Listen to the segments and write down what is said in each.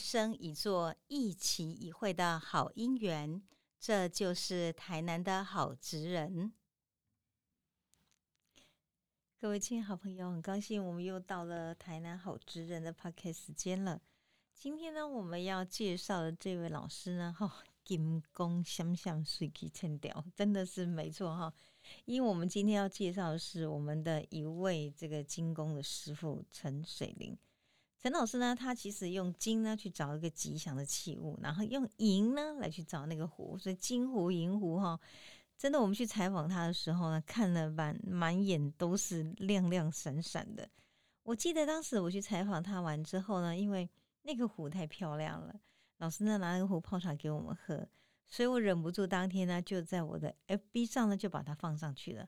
生一座一期一会的好姻缘。这就是台南的好职人。各位亲爱好朋友，很高兴我们又到了台南好职人的 p o c k 时间了。今天呢，我们要介绍的这位老师呢，哈，金工相向水气千条，真的是没错哈。因为我们今天要介绍的是我们的一位这个金工的师傅陈水林。陈老师呢，他其实用金呢去找一个吉祥的器物，然后用银呢来去找那个壶，所以金壶银壶哈，真的我们去采访他的时候呢，看了满满眼都是亮亮闪闪的。我记得当时我去采访他完之后呢，因为那个壶太漂亮了，老师呢拿那个壶泡茶给我们喝，所以我忍不住当天呢就在我的 FB 上呢就把它放上去了，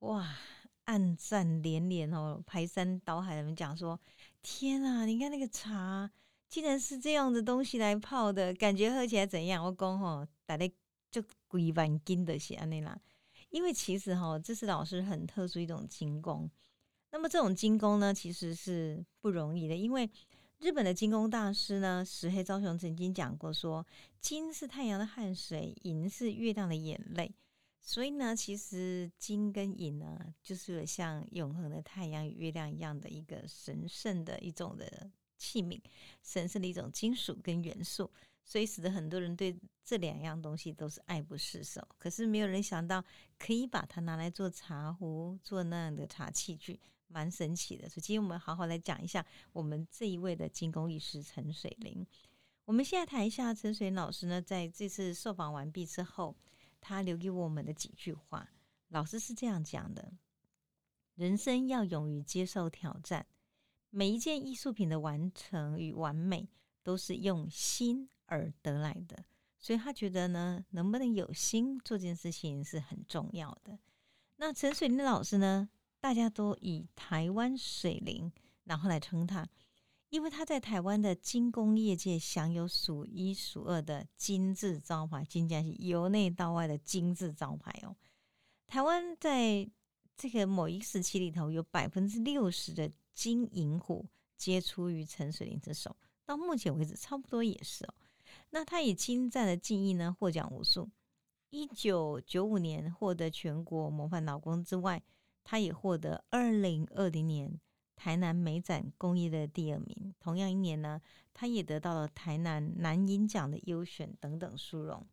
哇！暗赞连连哦，排山倒海的人讲说：“天啊，你看那个茶，竟然是这样的东西来泡的，感觉喝起来怎样？”我讲吼，大概就几万斤的些安尼啦。因为其实哈，这是老师很特殊一种精工。那么这种精工呢，其实是不容易的，因为日本的精工大师呢，石黑昭雄曾经讲过说：“金是太阳的汗水，银是月亮的眼泪。”所以呢，其实金跟银呢，就是像永恒的太阳与月亮一样的一个神圣的一种的器皿，神圣的一种金属跟元素，所以使得很多人对这两样东西都是爱不释手。可是没有人想到可以把它拿来做茶壶，做那样的茶器具，蛮神奇的。所以今天我们好好来讲一下我们这一位的金工艺师陈水林。我们现在谈一下陈水林老师呢，在这次受访完毕之后。他留给我们的几句话，老师是这样讲的：人生要勇于接受挑战，每一件艺术品的完成与完美都是用心而得来的。所以他觉得呢，能不能有心做这件事情是很重要的。那陈水林老师呢，大家都以台湾水灵然后来称他。因为他在台湾的金工业界享有数一数二的金字招牌，金家是由内到外的金字招牌哦。台湾在这个某一时期里头，有百分之六十的金银虎皆出于陈水林之手，到目前为止差不多也是哦。那他以精湛的技艺呢，获奖无数。一九九五年获得全国模范劳工之外，他也获得二零二零年。台南美展工艺的第二名，同样一年呢，他也得到了台南南银奖的优选等等殊荣。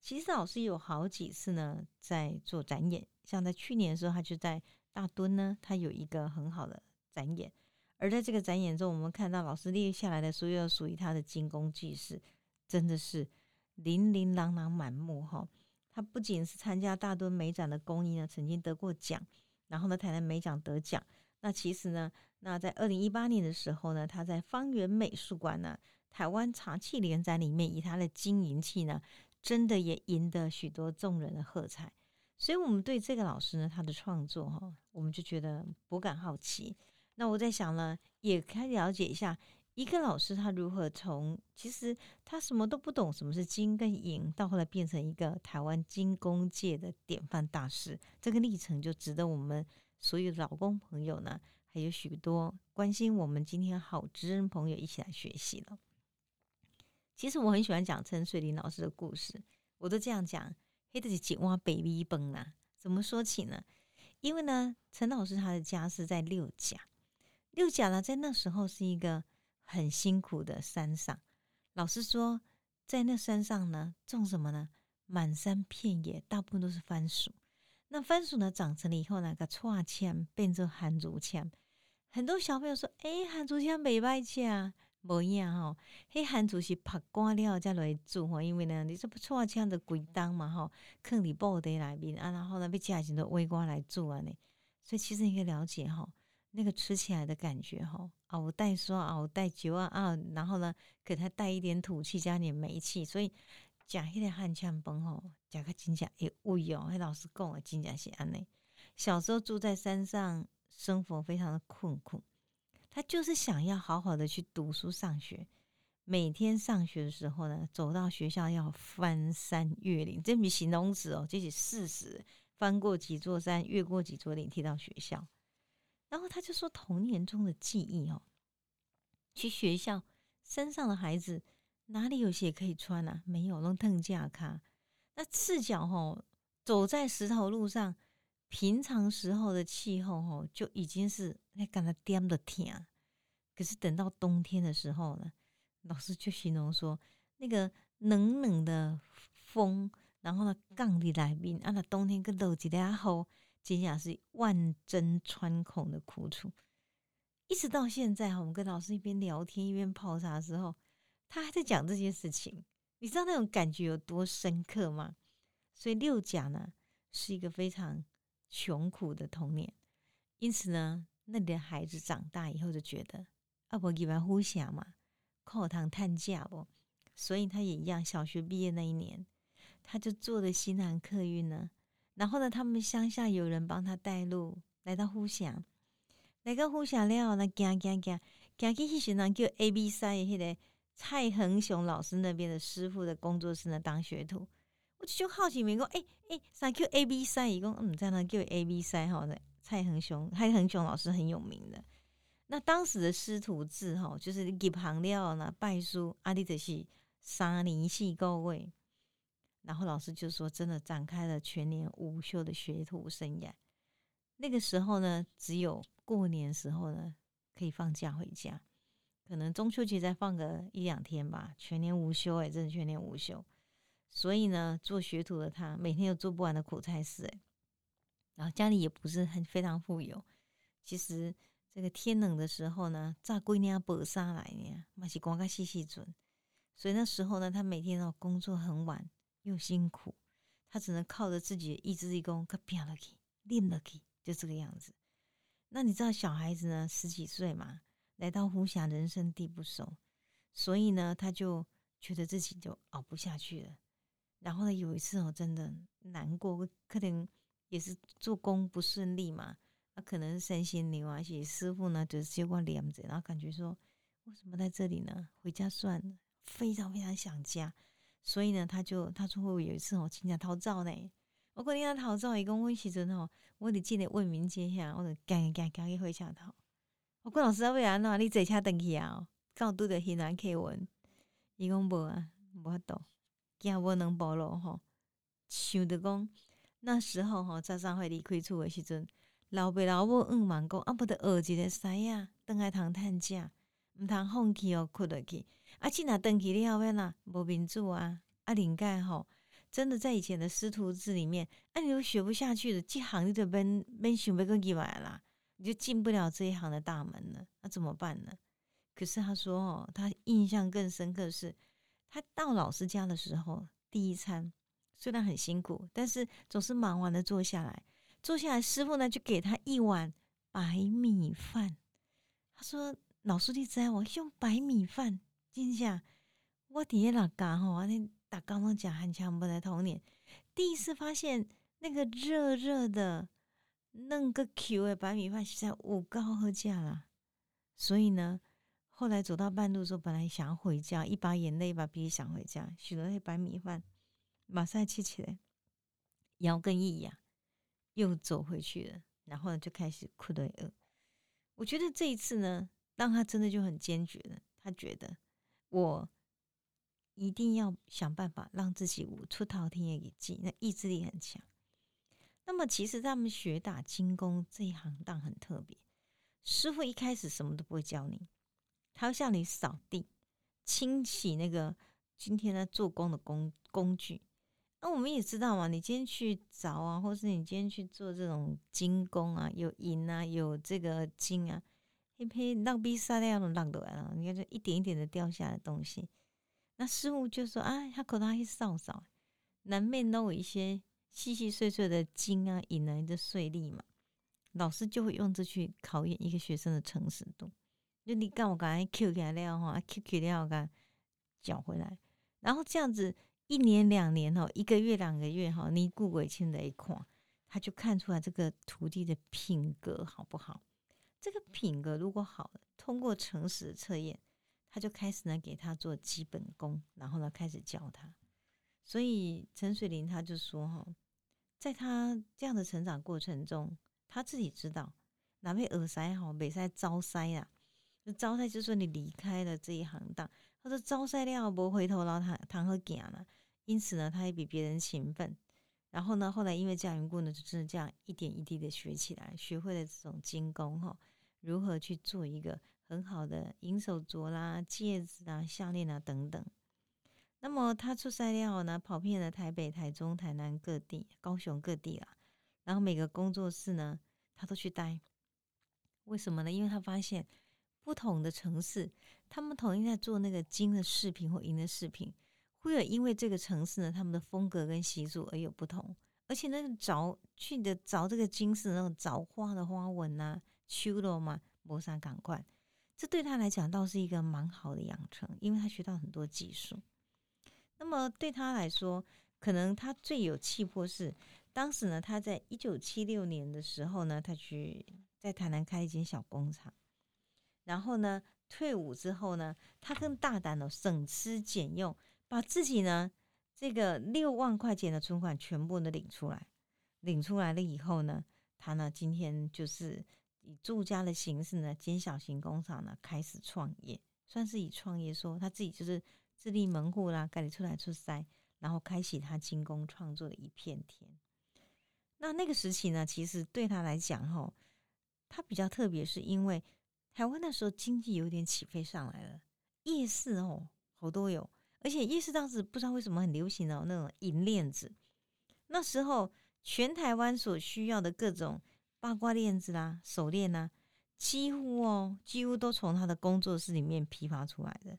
其实老师有好几次呢，在做展演，像在去年的时候，他就在大墩呢，他有一个很好的展演。而在这个展演中，我们看到老师列下来的所有属于他的精工技事，真的是琳琳琅琅满目哈。他不仅是参加大墩美展的工艺呢，曾经得过奖，然后呢，台南美奖得奖。那其实呢，那在二零一八年的时候呢，他在方圆美术馆呢台湾茶器联展里面，以他的金银器呢，真的也赢得许多众人的喝彩。所以，我们对这个老师呢，他的创作哈，我们就觉得颇感好奇。那我在想呢，也可以了解一下一个老师他如何从其实他什么都不懂，什么是金跟银，到后来变成一个台湾金工界的典范大师，这个历程就值得我们。所有的老公朋友呢，还有许多关心我们今天好知人朋友一起来学习了。其实我很喜欢讲陈水林老师的故事，我都这样讲。黑的是井蛙 baby 崩啊，怎么说起呢？因为呢，陈老师他的家是在六甲，六甲呢在那时候是一个很辛苦的山上。老师说，在那山上呢，种什么呢？满山遍野，大部分都是番薯。那番薯呢，长成了以后呢，个串签变成含竹签。很多小朋友说：“哎，含竹签没歹吃啊，无一样吼。迄含竹是拍干了再来煮吼，因为呢，你这不串签的贵当嘛吼，坑里布袋内面啊，然后呢，被家人都微瓜来煮啊呢。所以其实你可以了解哈，那个吃起来的感觉哈，熬带说啊，我带酒啊啊，然后呢，给它带一点土气，加点煤气，所以。食迄个汉腔饭吼，食个真正会胃哦。迄老师讲的真正是安尼。小时候住在山上，生活非常的困苦。他就是想要好好的去读书上学。每天上学的时候呢，走到学校要翻山越岭，这比形容词哦，这是事实。翻过几座山，越过几座岭，提到学校。然后他就说，童年中的记忆哦，去学校，山上的孩子哪里有鞋可以穿啊？没有，弄藤架卡。那赤脚吼走在石头路上，平常时候的气候吼就已经是那感到颠的天。可是等到冬天的时候呢，老师就形容说，那个冷冷的风，然后呢，杠的来宾，啊，那冬天跟豆子的后，真下是万针穿孔的苦楚。一直到现在哈，我们跟老师一边聊天一边泡茶的时候，他还在讲这件事情。你知道那种感觉有多深刻吗？所以六甲呢是一个非常穷苦的童年，因此呢，那里的孩子长大以后就觉得。啊，不一般呼想嘛，课堂探假不，所以他也一样。小学毕业那一年，他就坐的西南客运呢。然后呢，他们乡下有人帮他带路，来到呼祥，来到呼祥了，那行行行，行去迄时呢叫 A B 三，迄个蔡恒雄老师那边的师傅的工作室呢当学徒。我就好奇，问讲，诶诶，啥叫 A B 三？伊讲嗯，在那叫 A B 三，吼的蔡恒雄，蔡恒雄老师很有名的。那当时的师徒制哈，就是给旁料呢，拜书阿弟的是三年系高位，然后老师就说，真的展开了全年无休的学徒生涯。那个时候呢，只有过年时候呢可以放假回家，可能中秋节再放个一两天吧，全年无休哎，真的全年无休。所以呢，做学徒的他每天有做不完的苦差事哎，然后家里也不是很非常富有，其实。这个天冷的时候呢，炸龟娘白沙来呢，嘛是光个细细准。所以那时候呢，他每天要工作很晚又辛苦，他只能靠着自己的意志力功，可拼了去，练了去，就这个样子。那你知道小孩子呢，十几岁嘛，来到湖峡，人生地不熟，所以呢，他就觉得自己就熬不下去了。然后呢，有一次哦，真的难过，可能也是做工不顺利嘛。他可能是三心牛啊，且师傅呢就是接过帘子，然后感觉说为什么在这里呢？回家算了，非常非常想家，所以呢，他就他说会有一次哦，请假逃灶呢。我过年要逃灶，伊讲我时阵吼，我得进来问民街下，我就赶赶赶去回家逃。我讲老师啊，为安怎？你坐车登去啊？刚拄着云南客文，伊讲无啊，无法度，惊无能保路吼。想着讲那时候吼，早上会离开厝的时阵。老爸老母嗯蛮讲，啊，不得学一个西啊，等来通趁食，毋通放弃哦，困落去。啊，即若登去了后边啦，无民主啊，啊，灵盖吼，真的在以前的师徒制里面，啊，你都学不下去的，这行你就免免想要跟入来啦，你就进不了这一行的大门了，那怎么办呢？可是他说哦，他印象更深刻的是，他到老师家的时候，第一餐虽然很辛苦，但是总是忙完了坐下来。坐下来，师傅呢就给他一碗白米饭。他说：“老师，你知我用白米饭，真下我底下老家吼，那打刚刚讲很强不的童年，第一次发现那个热热的弄个 Q 的白米饭，实在我高喝价啦。所以呢，后来走到半路的时候，本来想要回家，一把眼泪一把鼻涕想回家，许了那白米饭，马上吃起来，腰跟一痒。”又走回去了，然后呢就开始哭的饿。我觉得这一次呢，让他真的就很坚决了。他觉得我一定要想办法让自己无出逃天也给记，那意志力很强。那么其实他们学打精工这一行当很特别，师傅一开始什么都不会教你，他要向你扫地、清洗那个今天在做工的工工具。那我们也知道嘛，你今天去凿啊，或是你今天去做这种精工啊，有银啊，有这个金啊，一批浪逼沙那样的浪的来了，你看这一点一点的掉下的东西。那师傅就说啊，他口头还扫扫，难免都有一些细细碎碎的金啊、引来的碎粒嘛。老师就会用这去考验一个学生的诚实度。就你干我刚才 Q 起来了哈，Q 起来我刚缴回来，然后这样子。一年两年哦，一个月两个月哈，你顾鬼亲的一块，他就看出来这个徒弟的品格好不好？这个品格如果好，通过诚实的测验，他就开始呢给他做基本功，然后呢开始教他。所以陈水林他就说哈，在他这样的成长过程中，他自己知道哪位耳塞好，北塞招塞啊，就招塞就说你离开了这一行当，他说招赛了不回头然后谈谈和讲了，因此呢，他也比别人勤奋。然后呢，后来因为这样缘故呢，就是这样一点一滴的学起来，学会了这种精工哈，如何去做一个很好的银手镯啦、戒指啊、项链啊等等。那么他出赛了呢，跑遍了台北、台中、台南各地、高雄各地啦。然后每个工作室呢，他都去待。为什么呢？因为他发现。不同的城市，他们统一在做那个金的饰品或银的饰品，会有因为这个城市呢，他们的风格跟习俗而有不同。而且那个凿去的凿这个金饰那种凿花的花纹呐，修罗嘛，磨砂赶快，这对他来讲倒是一个蛮好的养成，因为他学到很多技术。那么对他来说，可能他最有气魄是当时呢，他在一九七六年的时候呢，他去在台南开一间小工厂。然后呢，退伍之后呢，他更大胆的省吃俭用，把自己呢这个六万块钱的存款全部都领出来。领出来了以后呢，他呢今天就是以住家的形式呢，兼小型工厂呢开始创业，算是以创业说他自己就是自立门户啦，改出来出塞，然后开启他精工创作的一片天。那那个时期呢，其实对他来讲哈，他比较特别，是因为。台湾那时候经济有点起飞上来了，夜市哦好多有，而且夜市当时不知道为什么很流行哦那种银链子。那时候全台湾所需要的各种八卦链子啦、手链呐，几乎哦几乎都从他的工作室里面批发出来的。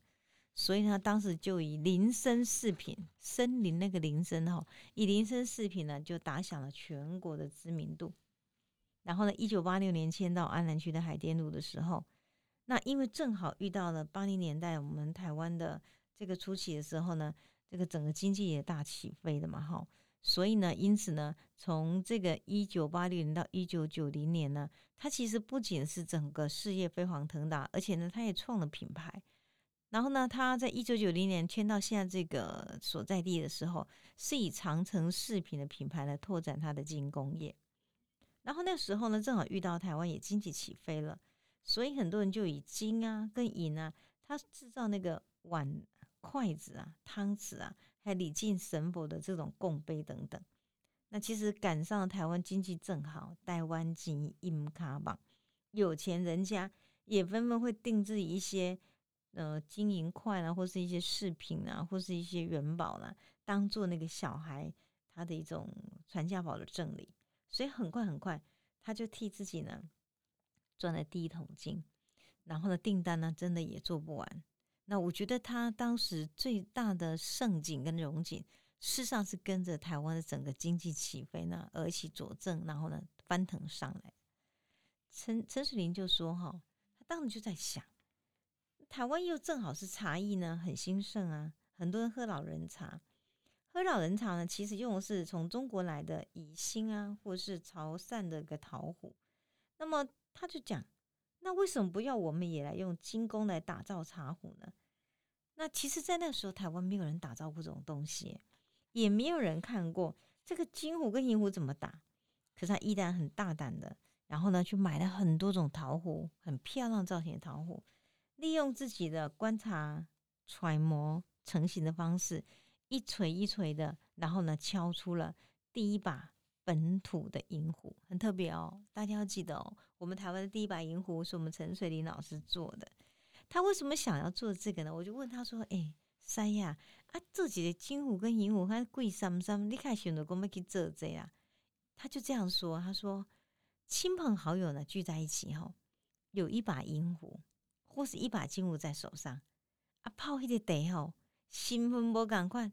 所以呢，当时就以林森饰品，森林那个林森哈，以林森饰品呢就打响了全国的知名度。然后呢，一九八六年迁到安南区的海淀路的时候，那因为正好遇到了八零年代我们台湾的这个初期的时候呢，这个整个经济也大起飞的嘛，哈，所以呢，因此呢，从这个一九八六年到一九九零年呢，他其实不仅是整个事业飞黄腾达，而且呢，他也创了品牌。然后呢，他在一九九零年迁到现在这个所在地的时候，是以长城饰品的品牌来拓展他的金工业。然后那时候呢，正好遇到台湾也经济起飞了，所以很多人就以金啊跟银啊，他制造那个碗、筷子啊、汤匙啊，还礼敬神佛的这种供杯等等。那其实赶上台湾经济正好，台湾金银卡榜，有钱人家也纷纷会定制一些呃金银块啊，或是一些饰品啊，或是一些元宝啦，当做那个小孩他的一种传家宝的赠礼。所以很快很快，他就替自己呢赚了第一桶金，然后呢订单呢真的也做不完。那我觉得他当时最大的盛景跟荣景，事实上是跟着台湾的整个经济起飞呢而起佐证，然后呢翻腾上来。陈陈水林就说：“哈，他当时就在想，台湾又正好是茶艺呢很兴盛啊，很多人喝老人茶。”喝老人茶呢，其实用的是从中国来的乙辛啊，或是潮汕的个陶壶。那么他就讲，那为什么不要我们也来用精工来打造茶壶呢？那其实，在那时候，台湾没有人打造过这种东西，也没有人看过这个金壶跟银壶怎么打。可是他依然很大胆的，然后呢，去买了很多种陶壶，很漂亮造型的陶壶，利用自己的观察、揣摩成型的方式。一锤一锤的，然后呢，敲出了第一把本土的银壶，很特别哦。大家要记得哦，我们台湾的第一把银壶是我们陈水林老师做的。他为什么想要做这个呢？我就问他说：“哎，三亚，啊，这几个金壶跟银壶还贵三三，你看选择公要去做这啊？”他就这样说：“他说，亲朋好友呢聚在一起哈，有一把银壶或是一把金壶在手上，啊，泡一个茶吼。”兴奋不赶快，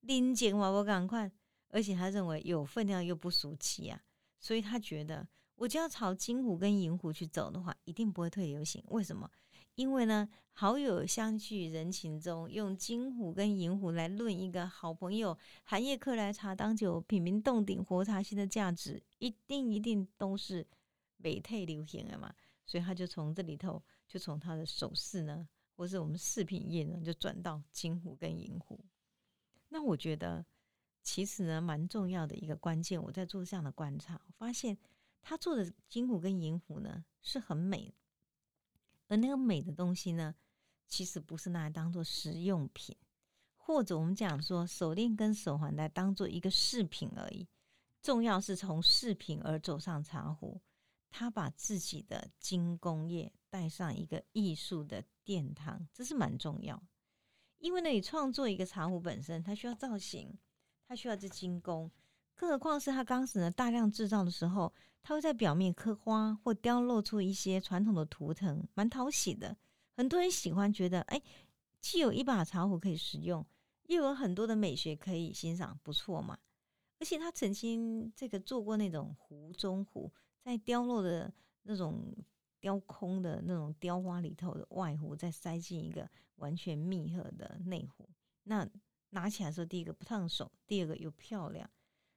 拎钱我不赶快，而且他认为有分量又不俗气啊，所以他觉得我就要朝金湖跟银湖去走的话，一定不会退流行。为什么？因为呢，好友相聚人情中，用金湖跟银湖来论一个好朋友寒夜客来茶当酒，品茗洞顶活茶心的价值，一定一定都是美退流行的嘛。所以他就从这里头，就从他的首饰呢。或是我们饰品业呢，就转到金壶跟银壶。那我觉得其实呢，蛮重要的一个关键。我在做这样的观察，我发现他做的金壶跟银壶呢是很美，而那个美的东西呢，其实不是拿来当做实用品，或者我们讲说手链跟手环来当做一个饰品而已。重要是从饰品而走上茶壶，他把自己的精工业带上一个艺术的殿堂，这是蛮重要。因为呢，你创作一个茶壶本身，它需要造型，它需要这精工，更何况是它钢丝呢大量制造的时候，它会在表面刻花或雕镂出一些传统的图腾，蛮讨喜的。很多人喜欢，觉得哎，既有一把茶壶可以使用，又有很多的美学可以欣赏，不错嘛。而且他曾经这个做过那种壶中壶，在雕镂的那种雕空的那种雕花里头的外壶，再塞进一个完全密合的内壶。那拿起来的时候，第一个不烫手，第二个又漂亮。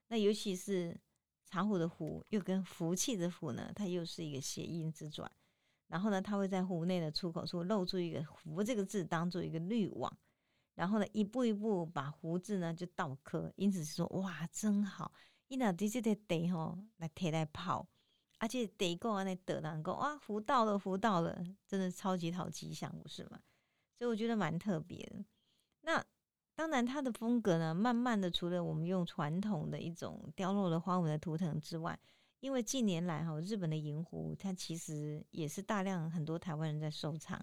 那尤其是茶壶的壶，又跟福气的福呢，它又是一个谐音之转。然后呢，它会在壶内的出口处露出一个“福”这个字，当做一个滤网。然后呢，一步一步把壶”字呢就倒刻，因此说哇，真好！伊那直接的得吼来提来泡，而且得够啊，那得能够哇，胡到了，福到了，真的超级好吉祥，不是吗？所以我觉得蛮特别的。那当然，它的风格呢，慢慢的除了我们用传统的一种雕镂的花纹的图腾之外，因为近年来哈，日本的银壶它其实也是大量很多台湾人在收藏。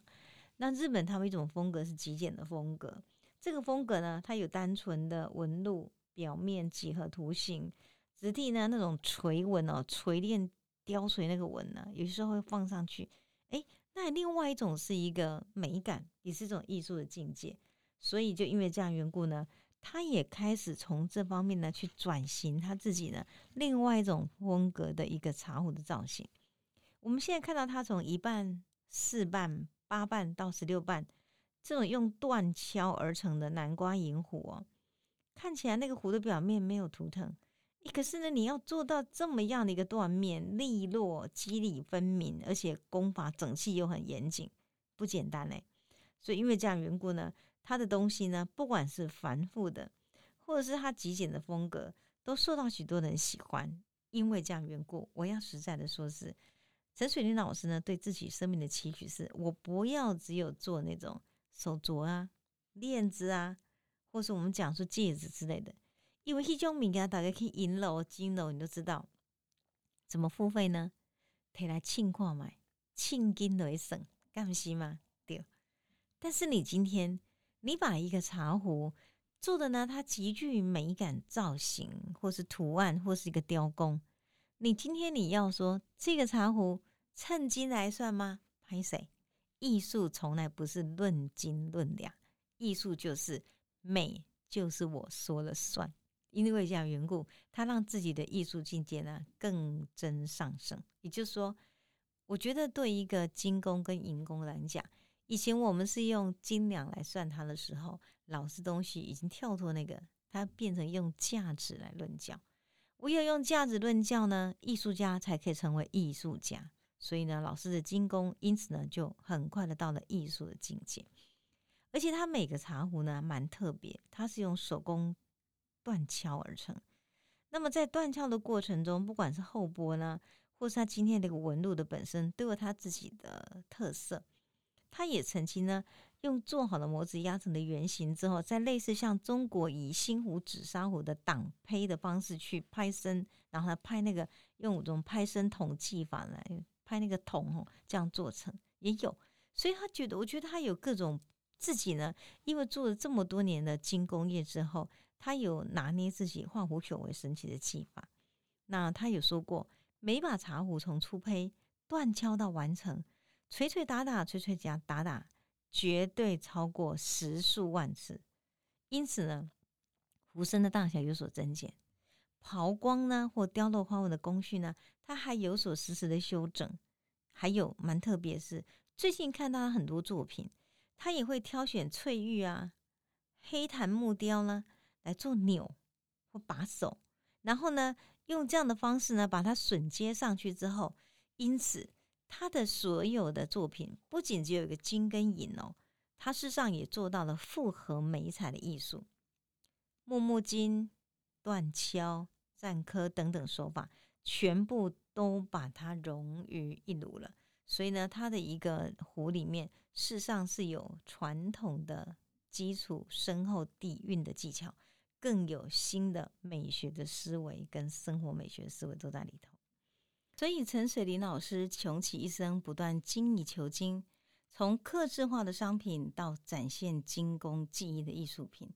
那日本他们一种风格是极简的风格。这个风格呢，它有单纯的纹路，表面几何图形，质地呢那种锤纹哦，锤炼雕锤那个纹呢，有些时候会放上去。哎，那另外一种是一个美感，也是一种艺术的境界。所以就因为这样缘故呢，他也开始从这方面呢去转型他自己呢另外一种风格的一个茶壶的造型。我们现在看到他从一半、四瓣、八瓣到十六瓣。这种用断敲而成的南瓜银壶哦，看起来那个壶的表面没有图腾，可是呢，你要做到这么样的一个断面利落、肌理分明，而且功法整齐又很严谨，不简单嘞。所以因为这样缘故呢，他的东西呢，不管是繁复的，或者是他极简的风格，都受到许多人喜欢。因为这样缘故，我要实在的说，是陈水林老师呢，对自己生命的期许是，我不要只有做那种。手镯啊，链子啊，或是我们讲说戒指之类的，因为一种物件大家可以银楼、金楼，你都知道怎么付费呢？摕来称看买，称金来省，干不是吗？对。但是你今天你把一个茶壶做的呢，它极具美感、造型，或是图案，或是一个雕工，你今天你要说这个茶壶称金来算吗？拍谁？艺术从来不是论斤论两，艺术就是美，就是我说了算。因为这样缘故，他让自己的艺术境界呢更增上升。也就是说，我觉得对一个金工跟银工来讲，以前我们是用斤两来算它的时候，老师东西已经跳脱那个，它变成用价值来论教。唯有用价值论教呢，艺术家才可以成为艺术家。所以呢，老师的金工因此呢就很快的到了艺术的境界，而且他每个茶壶呢蛮特别，它是用手工断敲而成。那么在断敲的过程中，不管是厚剥呢，或是它今天这个纹路的本身，都有它自己的特色。他也曾经呢用做好的模子压成的圆形之后，在类似像中国以新壶紫砂壶的挡胚的方式去拍身，然后拍那个用这种拍身筒技法来。拍那个桶哦，这样做成也有，所以他觉得，我觉得他有各种自己呢，因为做了这么多年的精工业之后，他有拿捏自己化腐朽为神奇的技法。那他有说过，每把茶壶从初胚断敲到完成，锤锤打打，锤锤夹打打，绝对超过十数万次。因此呢，壶身的大小有所增减。抛光呢，或雕镂花纹的工序呢，它还有所实时的修整。还有蛮特别是，最近看到很多作品，他也会挑选翠玉啊、黑檀木雕呢来做钮或把手，然后呢用这样的方式呢把它榫接上去之后，因此他的所有的作品不仅只有一个金跟银哦，他事实上也做到了复合美彩的艺术，木木金。断敲、篆刻等等手法，全部都把它融于一炉了。所以呢，它的一个壶里面事实上是有传统的基础深厚底蕴的技巧，更有新的美学的思维跟生活美学思维都在里头。所以陈水林老师穷其一生不断精益求精，从刻制化的商品到展现精工技艺的艺术品，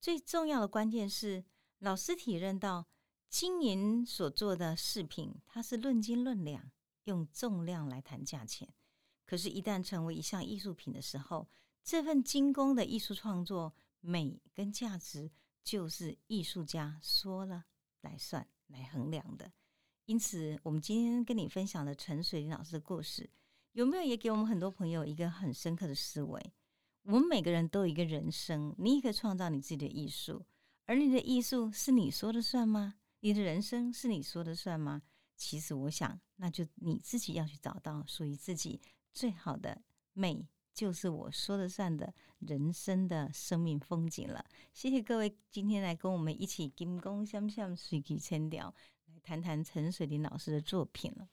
最重要的关键是老师体认到。金银所做的饰品，它是论斤论两，用重量来谈价钱。可是，一旦成为一项艺术品的时候，这份精工的艺术创作美跟价值，就是艺术家说了来算来衡量的。因此，我们今天跟你分享的陈水林老师的故事，有没有也给我们很多朋友一个很深刻的思维？我们每个人都有一个人生，你也可以创造你自己的艺术，而你的艺术是你说的算吗？你的人生是你说的算吗？其实我想，那就你自己要去找到属于自己最好的美，就是我说的算的人生的生命风景了。谢谢各位今天来跟我们一起金光相向水曲千调，来谈谈陈水林老师的作品了。